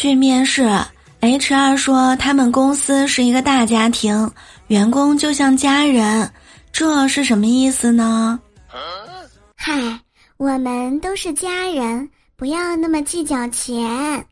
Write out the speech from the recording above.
去面试。Hr 说他们公司是一个大家庭员工就像家人这是什么意思呢？嗨我们都是家人不要那么计较钱。